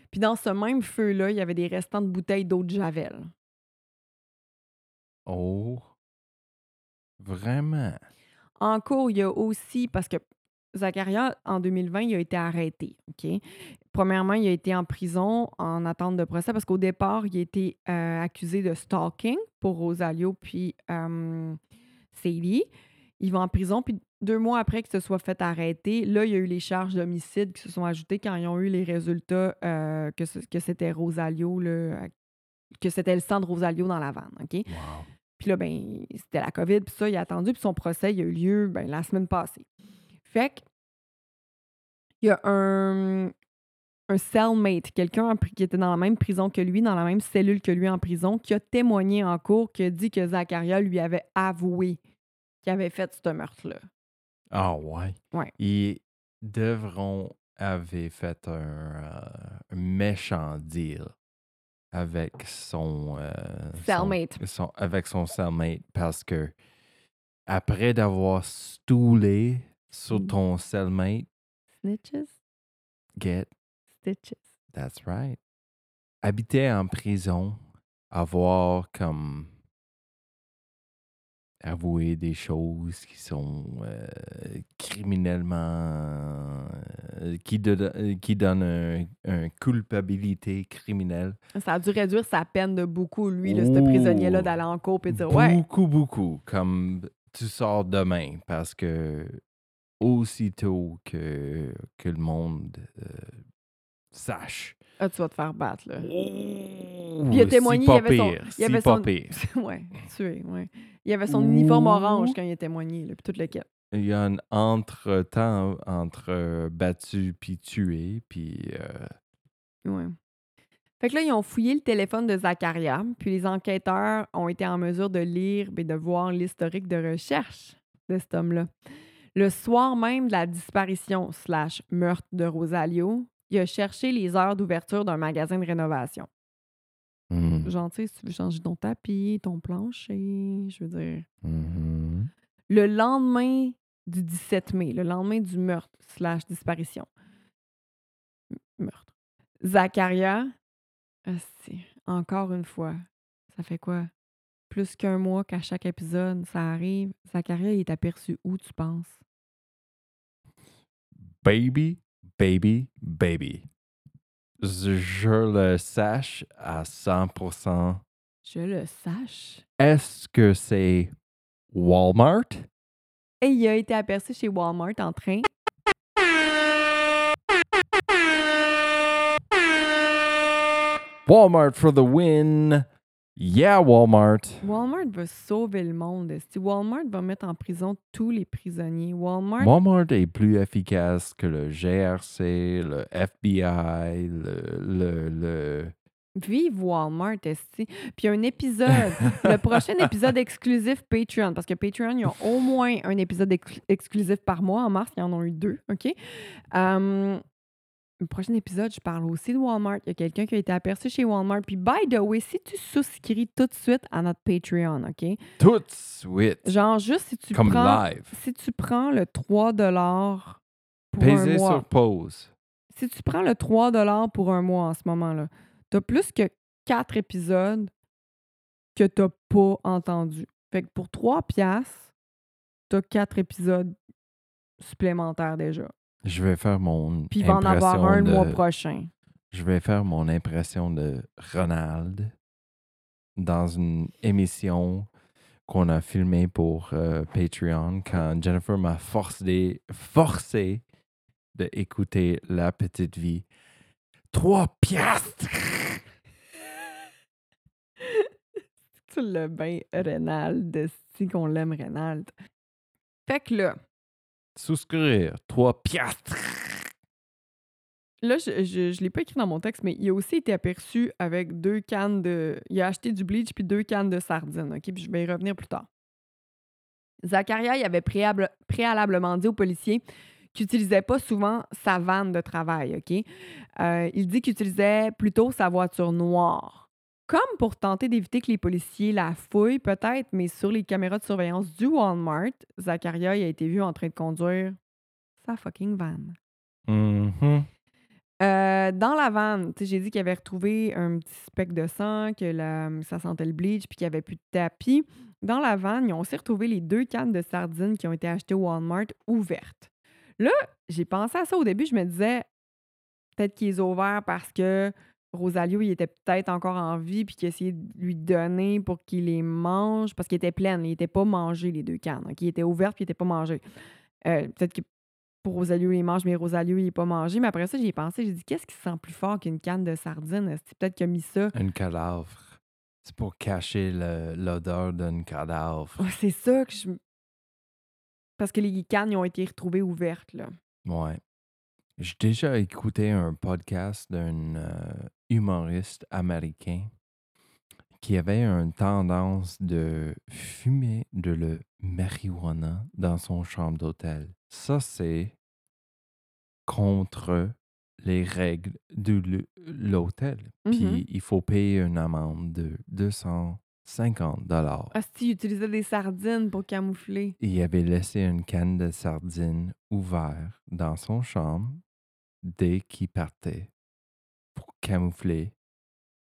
Puis dans ce même feu-là, il y avait des restants de bouteilles d'eau de Javel. Oh. Vraiment? En cours, il y a aussi, parce que Zacharia, en 2020, il a été arrêté. OK? Premièrement, il a été en prison en attente de procès parce qu'au départ, il a été euh, accusé de stalking pour Rosalio puis euh, Sadie. Il va en prison, puis deux mois après qu'il se soit fait arrêter, là, il y a eu les charges d'homicide qui se sont ajoutées quand ils ont eu les résultats euh, que, c'était Rosalio, là, que c'était le sang de Rosalio dans la vanne. OK? Wow. Puis là, ben, c'était la COVID, puis ça, il a attendu, puis son procès, il a eu lieu ben, la semaine passée. Fait que, il y a un, un cellmate, quelqu'un qui était dans la même prison que lui, dans la même cellule que lui en prison, qui a témoigné en cours, qui a dit que Zacharia lui avait avoué qu'il avait fait ce meurtre-là. Ah ouais. Ouais. Ils devront avait fait un, euh, un méchant deal avec son, euh, Cellmate. son- avec son cellmate parce que après d'avoir stoulé sur Mm. ton cellmate, Snitches? get Stitches. That's right. Habiter en prison, avoir comme avoué des choses qui sont euh, criminellement euh, qui, euh, qui donnent un, un culpabilité criminelle. Ça a dû réduire sa peine de beaucoup, lui, là, ce prisonnier-là, d'aller en cours et de dire Ouais, Beaucoup, beaucoup. Comme tu sors demain parce que aussitôt que, que le monde euh, sache ah, tu vas te faire battre. Là. Oh, Puis il a témoigné, si il pas avait son- pire, il avait si pas son- pire. ouais, tué, ouais. Il avait son uniforme orange quand il a témoigné, là, puis toute l'équipe. Il y a un entre-temps entre euh, battu puis tué, puis euh, Ouais. Fait que là, ils ont fouillé le téléphone de Zacharia, puis les enquêteurs ont été en mesure de lire et de voir l'historique de recherche de cet homme-là. Le soir même de la disparition slash meurtre de Rosalio, il a cherché les heures d'ouverture d'un magasin de rénovation. hmm, Genre, tu sais, si tu veux changer ton tapis, ton plancher, je veux dire. mhm. Le lendemain du 17 mai, le lendemain du meurtre slash disparition. Meurtre. Zacharia, asti, encore une fois, ça fait quoi? Plus qu'un mois qu'à chaque épisode, ça arrive. Zacharia, il est aperçu où, tu penses? Baby, baby, baby. Je, le sache à 100%. Je le sache. Est-ce que c'est Walmart? Et il a été aperçu chez Walmart en train. Walmart for the win! Yeah, Walmart! Walmart va sauver le monde. esti. Walmart va mettre en prison tous les prisonniers. Walmart, Walmart est plus efficace que le GRC, le FBI, le, le, le Vive Walmart, esti. Puis un épisode, le prochain épisode exclusif Patreon, parce que Patreon, il y a au moins un épisode ex- exclusif par mois. En mars, ils en ont eu deux, OK? Hum, le prochain épisode, je parle aussi de Walmart. Il y a quelqu'un qui a été aperçu chez Walmart. Puis, by the way, si tu souscris tout de suite à notre Patreon, OK? Tout de suite. Genre, juste si tu Comme prends... live. Si tu prends le 3 pour un mois... sur pause. Si tu prends le 3 pour un mois en ce moment-là, tu as plus que 4 épisodes que tu pas entendu. Fait que pour 3 piastres, tu as 4 épisodes supplémentaires déjà. Je vais faire mon Puis il va en avoir impression un le mois de- prochain. Je vais faire mon impression de Ronald dans une émission qu'on a filmée pour euh, Patreon quand Jennifer m'a forcé, forcé de écouter La Petite Vie. Trois piastres! Tu l'as bien, Renald. Si qu'on l'aime, Renald. Fait que là, Souscrire. Trois piastres! Là, je, je l'ai pas écrit dans mon texte, mais il a aussi été aperçu avec deux cannes de. Il a acheté du bleach puis deux cannes de sardines, OK? Je vais y revenir plus tard. Zacharia, il avait préalablement dit aux policiers qu'il n'utilisait pas souvent sa vanne de travail, OK? Euh, il dit qu'il utilisait plutôt sa voiture noire. Comme pour tenter d'éviter que les policiers la fouillent, peut-être, mais sur les caméras de surveillance du Walmart, Zacharia a été vu en train de conduire sa fucking van. Mhm. Euh, dans la sais, j'ai dit qu'il avait retrouvé un petit speck de sang, que la- ça sentait le bleach, puis qu'il n'y avait plus de tapis. Dans la vanne, ils ont aussi retrouvé les deux cannes de sardines qui ont été achetées au Walmart ouvertes. Là, j'ai pensé à ça au début, je me disais peut-être qu'ils ont ouverts parce que Rosalio, il était peut-être encore en vie, puis qu'il essayait de lui donner pour qu'il les mange, parce qu'il était plein, il n'était pas mangé, les deux cannes. Il était ouvert, puis il n'était pas mangé. Euh, peut-être que pour Rosalio, il mange, mais Rosalio, il n'est pas mangé. Mais après ça, j'y ai pensé, j'ai dit, qu'est-ce qui sent plus fort qu'une canne de sardines? C'est peut-être qu'il a mis ça. Un cadavre. C'est pour cacher l'odeur d'un cadavre. C'est ça que je. Parce que les cannes, ils ont été retrouvées ouvertes, là. Ouais. J'ai déjà écouté un podcast d'un euh, humoriste américain qui avait une tendance de fumer de le marijuana dans son chambre d'hôtel. Ça, c'est contre les règles de l'hôtel. Mhm. Puis il faut payer une amende de 250 dollars. Asti, il utilisait des sardines pour camoufler. Il avait laissé une canne de sardines ouverte dans son chambre dès qu'il partait pour camoufler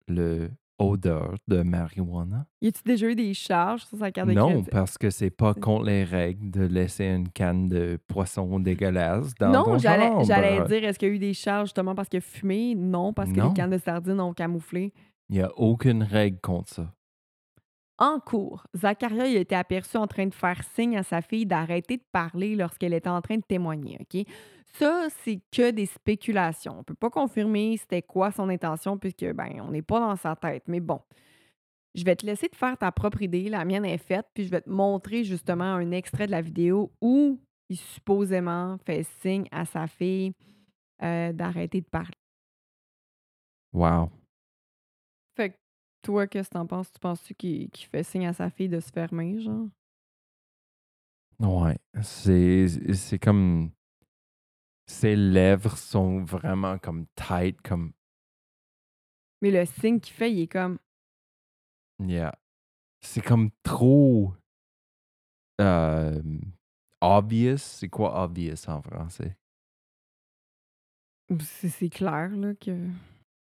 le odeur de marijuana? Y a-tu déjà eu des charges sur sa carte de Non, crédit? parce que c'est pas contre les règles de laisser une canne de poisson dégueulasse dans Non, j'allais dire, est-ce qu'il y a eu des charges justement parce que fumé? Non, parce que Non. les cannes de sardines ont camouflé. Il n'y a aucune règle contre ça. En cours, Zacharia il a été aperçu en train de faire signe à sa fille d'arrêter de parler lorsqu'elle était en train de témoigner. OK? Ça, c'est que des spéculations. On ne peut pas confirmer c'était quoi son intention puisque ben, on n'est pas dans sa tête. Mais bon, je vais te laisser te faire ta propre idée. La mienne est faite, puis je vais te montrer justement un extrait de la vidéo où il supposément fait signe à sa fille euh, d'arrêter de parler. Wow. Fait que toi, qu'est-ce que t'en penses? Tu penses-tu qu'il qu'il fait signe à sa fille de se fermer, genre? Ouais. C'est c'est comme. Ses lèvres sont vraiment comme tight, comme. Mais le signe qu'il fait, il est comme. Yeah. C'est comme trop. euh, obvious. C'est quoi obvious en français? C'est c'est clair, là, que.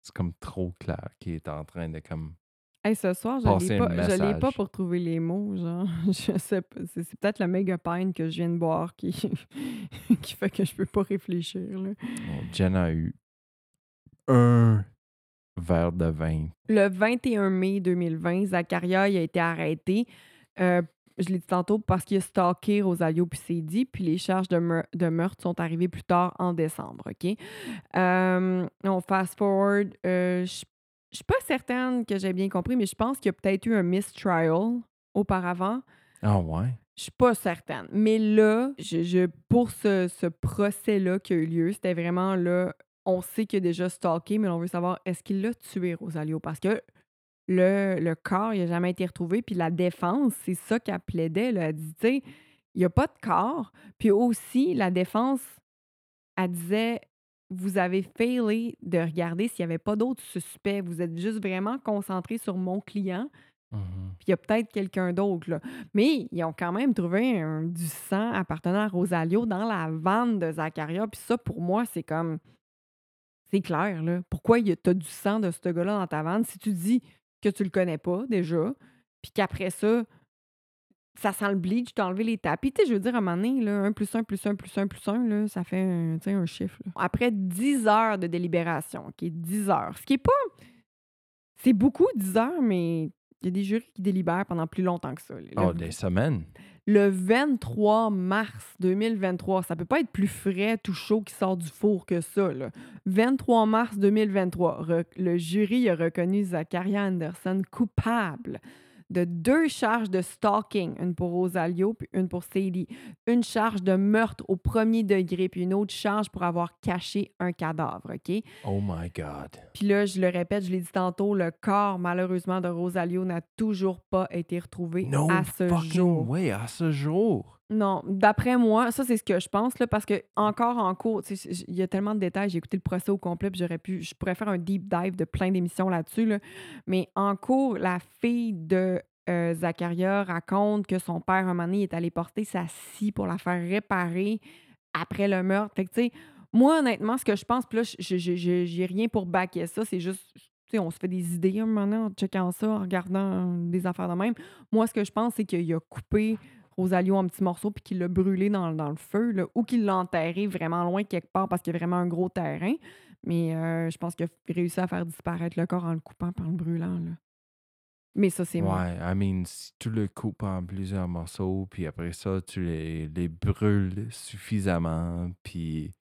C'est comme trop clair qu'il est en train de comme. Hey, ce soir, je l'ai pas, je l'ai pas pour trouver les mots, genre. Je sais pas. C'est c'est peut-être le méga pine que je viens de boire qui, qui fait que je peux pas réfléchir, là. Bon, Jen a eu un verre de vin. Le 21 mai 2020, Zacharia a été arrêté. Euh, je l'ai dit tantôt parce qu'il a stalké Rosalio dit, puis les charges de, meur- de meurtre sont arrivées plus tard en décembre, OK? Euh, on fast forward. euh, je je suis pas certaine que j'ai bien compris, mais je pense qu'il y a peut-être eu un mistrial auparavant. Ah ouais? Je suis pas certaine. Mais là, je, je- pour ce, ce procès-là qui a eu lieu, c'était vraiment là on sait qu'il a déjà stalké, mais on veut savoir est-ce qu'il l'a tué, Rosalio? Parce que le, le corps, il n'a jamais été retrouvé. Puis la défense, c'est ça qu'elle plaidait. Elle a dit, tu sais, il n'y a pas de corps. Puis aussi, la défense, elle disait, vous avez failé de regarder s'il n'y avait pas d'autres suspects. Vous êtes juste vraiment concentré sur mon client. Mhm. Puis il y a peut-être quelqu'un d'autre. là. Mais ils ont quand même trouvé un- du sang appartenant à Rosalio dans la vanne de Zacharia. Puis ça, pour moi, c'est comme. C'est clair, là. Pourquoi tu as du sang de ce gars-là dans ta vanne si tu dis que tu le connais pas déjà, puis qu'après ça, ça sent le bleach, tu as enlevé les tapis. Tu sais, je veux dire, à un moment donné, là, 1 plus 1 plus 1 plus 1 plus 1, là, ça fait un, un chiffre. là. Après 10 heures de délibération, OK, 10 heures, ce qui est pas... C'est beaucoup, 10 heures, mais il y a des jurys qui délibèrent pendant plus longtemps que ça. Le, Oh, des semaines. Le 23 mars 2023, ça peut pas être plus frais, tout chaud qui sort du four que ça. Là. 23 mars 2023, re- le jury a reconnu Zacharia Anderson coupable de deux charges de stalking, une pour Rosalio puis une pour Sadie, une charge de meurtre au premier degré puis une autre charge pour avoir caché un cadavre, OK? Oh my God. Puis là, je le répète, je l'ai dit tantôt, le corps, malheureusement, de Rosalio n'a toujours pas été retrouvé No à ce fucking jour. way, à ce jour. Non, d'après moi, ça c'est ce que je pense là, parce que encore en cours, il y a tellement de détails. J'ai écouté le procès au complet, puis j'aurais pu, je pourrais faire un deep dive de plein d'émissions là-dessus. là. Mais en cours, la fille de euh, Zacharia raconte que son père un moment est allé porter sa scie pour la faire réparer après le meurtre. Fait que tu sais, moi honnêtement, ce que je pense, puis là, j'ai rien pour backer ça, c'est juste, on se fait des idées un moment en checkant ça, en regardant des affaires de même. Moi, ce que je pense, c'est qu'il a coupé Rosalio en petits morceaux puis qu'il l'a brûlé dans, le feu ou qu'il l'a enterré vraiment loin quelque part parce qu'il y a vraiment un gros terrain. Mais euh, je pense qu'il a réussi à faire disparaître le corps en le coupant par le brûlant. Là. Mais ça, c'est moi. Ouais, I mean, si tu le coupes en plusieurs morceaux, puis après ça, tu les, les brûles suffisamment, puis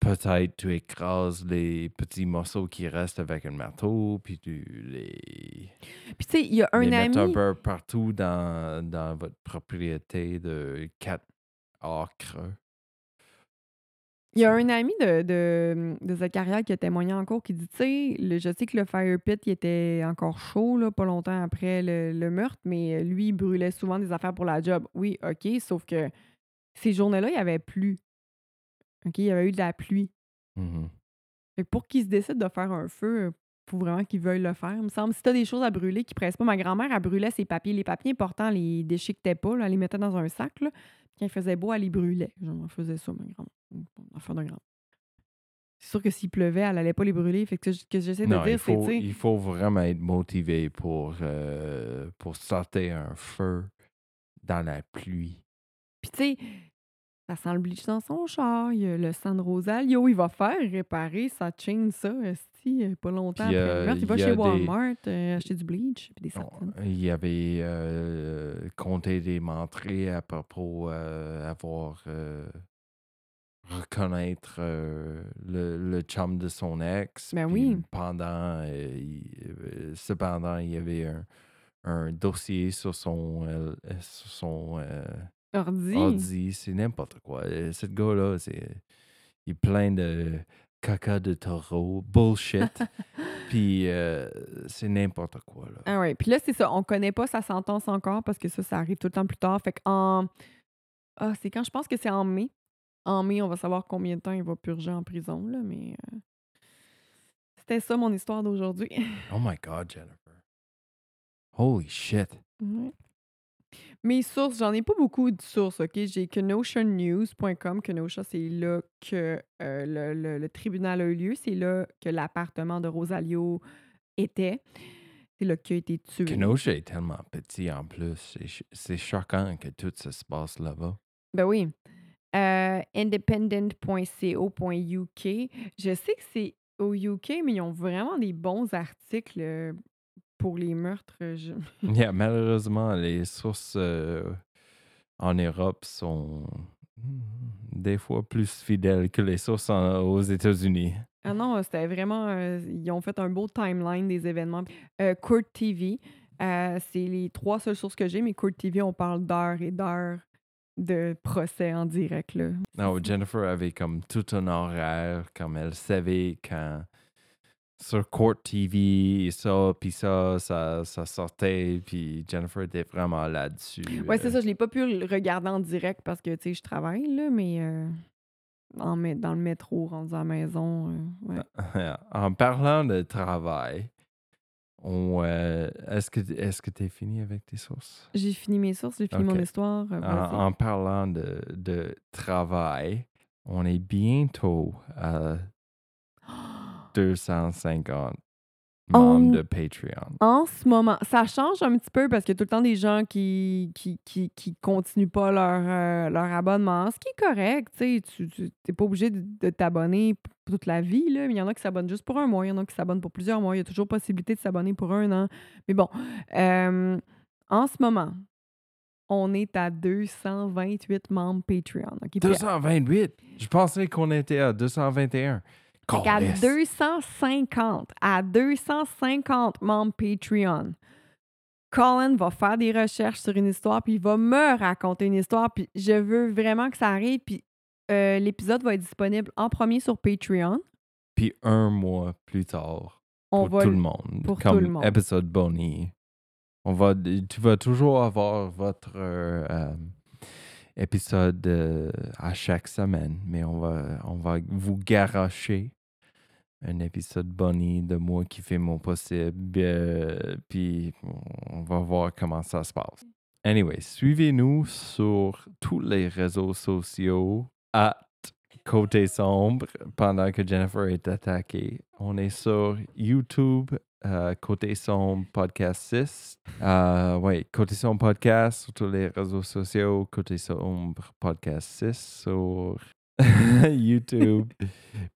peut-être tu écrases les petits morceaux qui restent avec un marteau, puis tu les, Puis tu sais, il y a un les ami. un peu partout dans, dans votre propriété de quatre acres. Il y a un ami de, de, de Zacharia qui a témoigné en cours qui dit, tu sais, je sais que le fire pit il était encore chaud, là, pas longtemps après le, le meurtre, mais lui, il brûlait souvent des affaires pour la job. Oui, OK, sauf que ces journées-là, il y avait plu. OK, il y avait eu de la pluie. Fait que pour qu'il se décide de faire un feu, faut vraiment qu'il veuille le faire. Il me semble, si t'as des choses à brûler qui pressent pas, ma grand-mère, elle brûlait ses papiers. Les papiers importants, elle les déchiquetait pas, là, elle les mettait dans un sac, là. Puis Quand il faisait beau, elle les brûlait. Genre, elle faisait ça, ma grand-mère. Enfin, grand. C'est sûr que s'il pleuvait, elle allait pas les brûler. Fait que ce que j'essaie de dire, c'est, tu il faut vraiment être motivé pour, euh, pour sortir un feu dans la pluie. Puis, tu sais, ça sent le bleach dans son char. Il y a le sang de Rosalio. Il va faire réparer sa chaîne, ça, esti, euh, pas longtemps Puis, après euh, le meurtre. Il va chez des- Walmart euh, acheter du bleach puis des sartines. Il y avait euh, compté des mentrées à propos euh, avoir euh, reconnaître euh, le, le chum de son ex. Ben oui. Pendant, euh, il- euh, cependant, il y avait un, un dossier sur son, euh, sur son euh, Ordi? ordi. C'est n'importe quoi. Euh, Ce gars-là, c'est il est plein de caca de taureau, bullshit. Puis euh, c'est n'importe quoi. Là. Ah ouais. Puis là, c'est ça. On connaît pas sa sentence encore parce que ça, ça arrive tout le temps plus tard. Fait qu'en. Ah, c'est quand je pense que c'est en mai. En mai, on va savoir combien de temps il va purger en prison, là, mais. euh, C'était ça mon histoire d'aujourd'hui. Oh my God, Jennifer. Holy shit. Ouais. Mes sources, j'en ai pas beaucoup de sources, OK? J'ai kenoshanews.com. Kenosha, c'est là que euh, le, le- le tribunal a eu lieu. C'est là que l'appartement de Rosalio était. C'est là qu'il a été tué. Kenosha est tellement petit en plus. C'est choquant que tout ça se passe là-bas. Ben oui. Euh, independent.co.uk. Je sais que c'est au UK, mais ils ont vraiment des bons articles euh, pour les meurtres. Je- Yeah, malheureusement, les sources euh, en Europe sont hmm, des fois plus fidèles que les sources en- aux États-Unis. Ah non, c'était vraiment. euh, ils ont fait un beau timeline des événements. Euh, Court TV, euh, c'est les trois seules sources que j'ai, mais Court TV, on parle d'heures et d'heures de procès en direct, là. Non, Jennifer avait comme tout un horaire, comme elle savait quand sur Court TV, et ça, puis ça, ça, ça sortait, puis Jennifer était vraiment là-dessus. Ouais, c'est ça, je l'ai pas pu le regarder en direct parce que, tu sais, je travaille, là, mais euh, en dans le métro, rendu à la maison, euh, ouais. en parlant de travail, on, euh, est-ce que est-ce que tu es fini avec tes sources? J'ai fini mes sources, j'ai fini mon histoire. euh, en parlant de, de travail, on est bientôt à 250 membres On- de Patreon. En ce moment, ça change un petit peu parce qu'il y a tout le temps des gens qui qui, qui, qui continuent pas leur, euh, leur abonnement, ce qui est correct. Tu n'es pas obligé de, de t'abonner toute la vie. Là. Il y en a qui s'abonnent juste pour un mois, il y en a qui s'abonnent pour plusieurs mois. Il y a toujours possibilité de s'abonner pour un an. Mais bon, euh, en ce moment, on est à 228 membres Patreon. OK? Puis 228! Je pensais qu'on était à 221. Calisse. 250, à 250 membres Patreon, Colin va faire des recherches sur une histoire, puis il va me raconter une histoire, puis je veux vraiment que ça arrive, puis euh, l'épisode va être disponible en premier sur Patreon. Puis un mois plus tard, On pour va tout le- le monde, pour tout comme le monde. épisode Bonnie. On va, tu vas toujours avoir votre euh, euh, épisode à chaque semaine, mais on va, on va vous garocher un épisode Bonnie de moi qui fait mon possible, euh, puis on va voir comment ça se passe. Anyway, suivez-nous sur tous les réseaux sociaux à Côté Sombre pendant que Jennifer est attaquée. On est sur YouTube, euh, Côté Sombre Podcast 6. Euh, oui, Côté Sombre Podcast sur tous les réseaux sociaux. Côté Sombre Podcast 6 sur YouTube.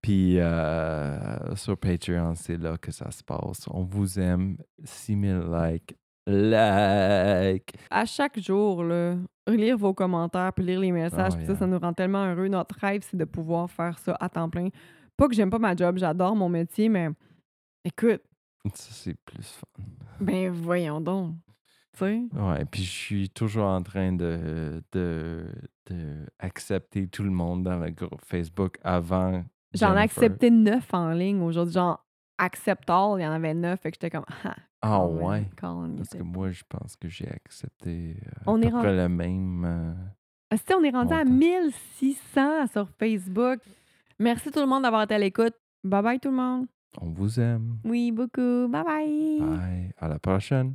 Puis euh, sur Patreon, c'est là que ça se passe. On vous aime. 6000 likes. Like. À chaque jour, là, lire vos commentaires, puis lire les messages, Oh, puis ça, ça nous rend tellement heureux. Notre rêve, c'est de pouvoir faire ça à temps plein. Pas que j'aime pas ma job, j'adore mon métier, mais écoute, Ça, c'est plus fun. ben voyons donc. Sais? Ouais, puis je suis toujours en train de, de, de accepter tout le monde dans le groupe Facebook avant. J'en ai accepté neuf en ligne aujourd'hui. Genre, accept all, il y en avait neuf. Fait que j'étais comme, ah, Ah ouais. Parce que moi, je pense que j'ai accepté euh, On à est peu près le même. euh, Ah, si, on est rendu à Montant. 1600 sur Facebook. Merci tout le monde d'avoir été à l'écoute. Bye bye tout le monde. on vous aime. Oui, beaucoup. Bye bye. Bye. À la prochaine.